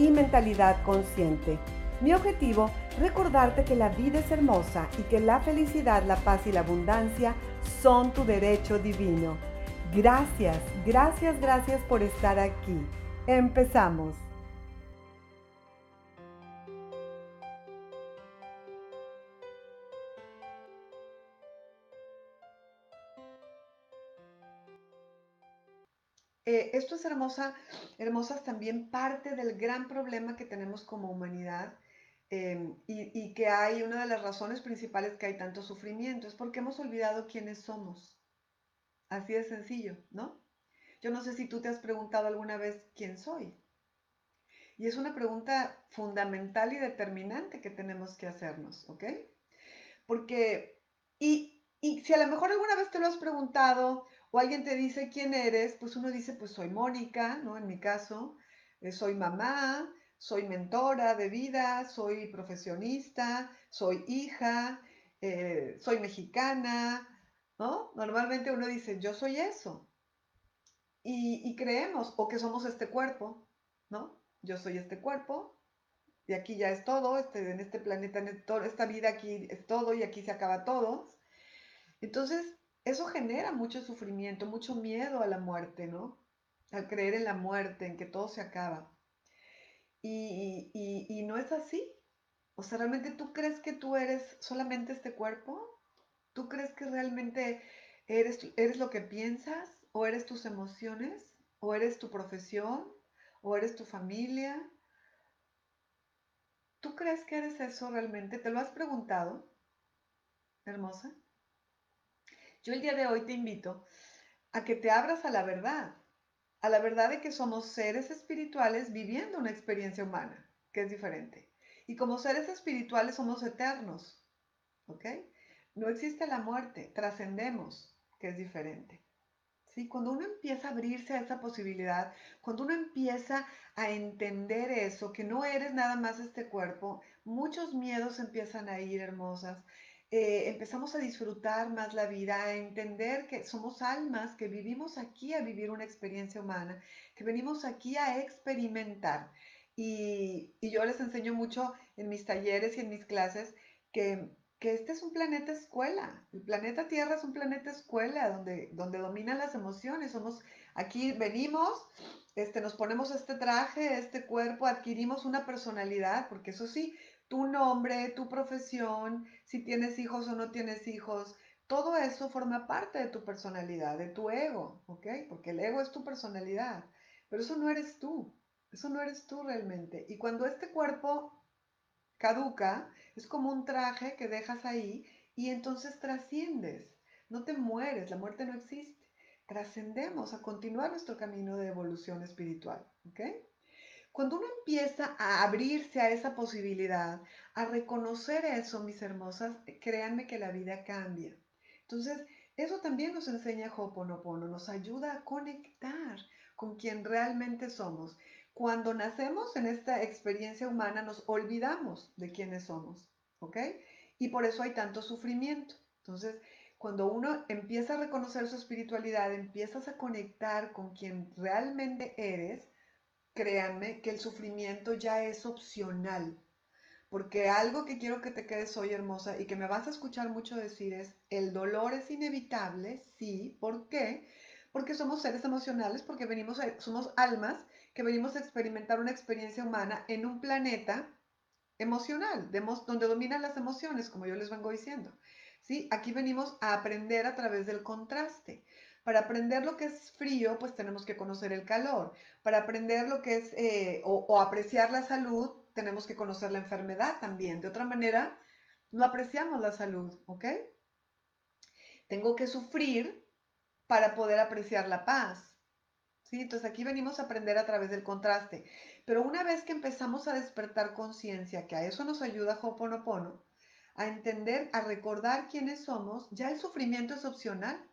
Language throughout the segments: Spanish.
y mentalidad consciente. Mi objetivo, recordarte que la vida es hermosa y que la felicidad, la paz y la abundancia son tu derecho divino. Gracias, gracias, gracias por estar aquí. Empezamos. Eh, esto es hermosa, hermosas también parte del gran problema que tenemos como humanidad em, y, y, que hay una de las razones principales que hay tanto sufrimiento es porque hemos olvidado quiénes somos. Así de sencillo, ¿no? Yo no sé si tú te has preguntado alguna vez quién soy. Y es una pregunta fundamental y determinante que tenemos que hacernos, ¿ok? Porque, y, y si a lo mejor alguna vez te lo has preguntado o alguien te dice quién eres, pues uno dice, pues soy Mónica, ¿no? En mi caso, eh, soy mamá, soy mentora de vida, soy profesionista, soy hija, eh, soy mexicana, ¿no? Normalmente uno dice, yo soy eso. Y, creemos, o que somos este cuerpo, ¿no? Yo soy este cuerpo, y aquí ya es todo, este, en este planeta, en esta vida aquí es todo, y aquí se acaba todo. Entonces, eso genera mucho sufrimiento, mucho miedo a la muerte, ¿no? Al creer en la muerte, en que todo se acaba. Y, no es así. O sea, ¿realmente tú crees que tú eres solamente este cuerpo? ¿Tú crees que realmente eres, eres lo que piensas? ¿O eres tus emociones? ¿O eres tu profesión? ¿O eres tu familia? ¿Tú crees que eres eso realmente? ¿Te lo has preguntado? Hermosa. Yo el día de hoy te invito a que te abras a la verdad, a la verdad de que somos seres espirituales viviendo una experiencia humana, que es diferente. Y como seres espirituales somos eternos, ¿ok? No existe la muerte, trascendemos, que es diferente. ¿Sí? Cuando uno empieza a abrirse a esa posibilidad, cuando uno empieza a entender eso, que no eres nada más este cuerpo, muchos miedos empiezan a ir hermosas, eh, empezamos a disfrutar más la vida, a entender que somos almas, que vivimos aquí a vivir una experiencia humana, que venimos aquí a experimentar. Y, yo les enseño mucho en mis talleres y en mis clases que, este es un planeta escuela. El planeta Tierra es un planeta escuela donde, donde dominan las emociones. Somos, aquí venimos, este, nos ponemos este traje, este cuerpo, adquirimos una personalidad, porque eso sí, tu nombre, tu profesión, si tienes hijos o no tienes hijos, todo eso forma parte de tu personalidad, de tu ego, ¿ok? Porque el ego es tu personalidad, pero eso no eres tú, eso no eres tú realmente. Y cuando este cuerpo caduca, es como un traje que dejas ahí y entonces trasciendes, no te mueres, la muerte no existe. Trascendemos a continuar nuestro camino de evolución espiritual, ¿ok? Cuando uno empieza a abrirse a esa posibilidad, a reconocer eso, mis hermosas, créanme que la vida cambia. Entonces, eso también nos enseña Hoponopono, nos ayuda a conectar con quien realmente somos. Cuando nacemos en esta experiencia humana, nos olvidamos de quiénes somos, ¿ok? Y por eso hay tanto sufrimiento. Entonces, cuando uno empieza a reconocer su espiritualidad, empiezas a conectar con quien realmente eres, créanme que el sufrimiento ya es opcional. Porque algo que quiero que te quedes hoy hermosa y que me vas a escuchar mucho decir es, el dolor es inevitable, sí, ¿por qué? Porque somos seres emocionales, porque venimos somos almas que venimos a experimentar una experiencia humana en un planeta emocional, donde dominan las emociones, como yo les vengo diciendo. ¿Sí? Aquí venimos a aprender a través del contraste. Para aprender lo que es frío, pues tenemos que conocer el calor. Para aprender lo que es eh, o, o apreciar la salud, tenemos que conocer la enfermedad también. De otra manera, no apreciamos la salud, ¿ok? Tengo que sufrir para poder apreciar la paz. ¿Sí? Entonces aquí venimos a aprender a través del contraste. Pero una vez que empezamos a despertar conciencia, que a eso nos ayuda Hoponopono, a entender, a recordar quiénes somos, ya el sufrimiento es opcional.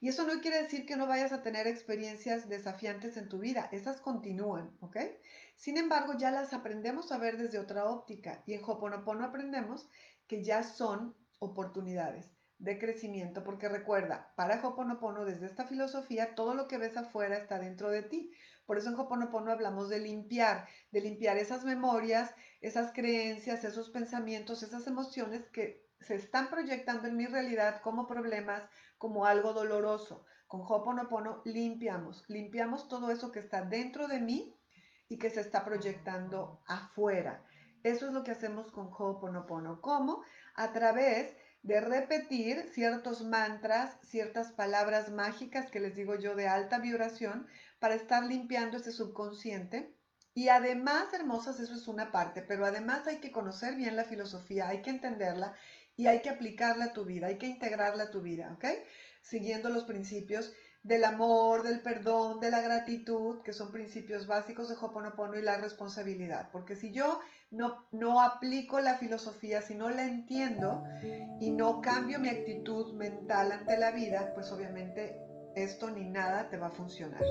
Y eso no quiere decir que no vayas a tener experiencias desafiantes en tu vida, esas continúan, ¿ok? Sin embargo, ya las aprendemos a ver desde otra óptica y en Hoponopono aprendemos que ya son oportunidades de crecimiento, porque recuerda, para Hoponopono, desde esta filosofía, todo lo que ves afuera está dentro de ti. Por eso en Hoponopono hablamos de limpiar, de limpiar esas memorias, esas creencias, esos pensamientos, esas emociones que se están proyectando en mi realidad como problemas, como algo doloroso. Con Hoponopono limpiamos, limpiamos todo eso que está dentro de mí y que se está proyectando afuera. Eso es lo que hacemos con Hoponopono. ¿Cómo? A través de repetir ciertos mantras, ciertas palabras mágicas que les digo yo de alta vibración para estar limpiando ese subconsciente. Y además, hermosas, eso es una parte, pero además hay que conocer bien la filosofía, hay que entenderla y hay que aplicarla a tu vida, hay que integrarla a tu vida, ¿ok? Siguiendo los principios del amor, del perdón, de la gratitud, que son principios básicos de Hoponopono y la responsabilidad. Porque si yo no, no aplico la filosofía, si no la entiendo y no cambio mi actitud mental ante la vida, pues obviamente esto ni nada te va a funcionar.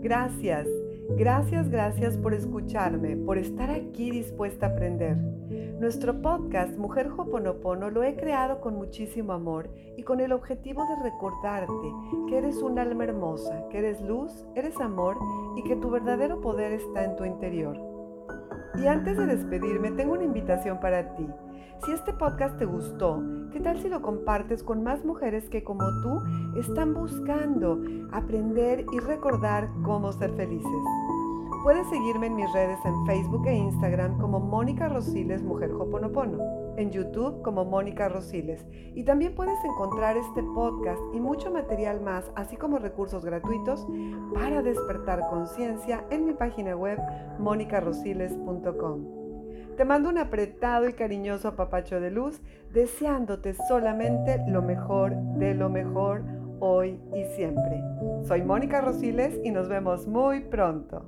Gracias. Gracias, gracias por escucharme, por estar aquí dispuesta a aprender. Nuestro podcast Mujer Hoponopono lo he creado con muchísimo amor y con el objetivo de recordarte que eres un alma hermosa, que eres luz, eres amor y que tu verdadero poder está en tu interior. Y antes de despedirme, tengo una invitación para ti. Si este podcast te gustó, ¿qué tal si lo compartes con más mujeres que como tú están buscando aprender y recordar cómo ser felices? Puedes seguirme en mis redes en Facebook e Instagram como Mónica Rosiles Mujer Hoponopono, en YouTube como Mónica Rosiles y también puedes encontrar este podcast y mucho material más, así como recursos gratuitos para despertar conciencia en mi página web monicarosiles.com. Te mando un apretado y cariñoso apapacho de luz, deseándote solamente lo mejor de lo mejor hoy y siempre. Soy Mónica Rosiles y nos vemos muy pronto.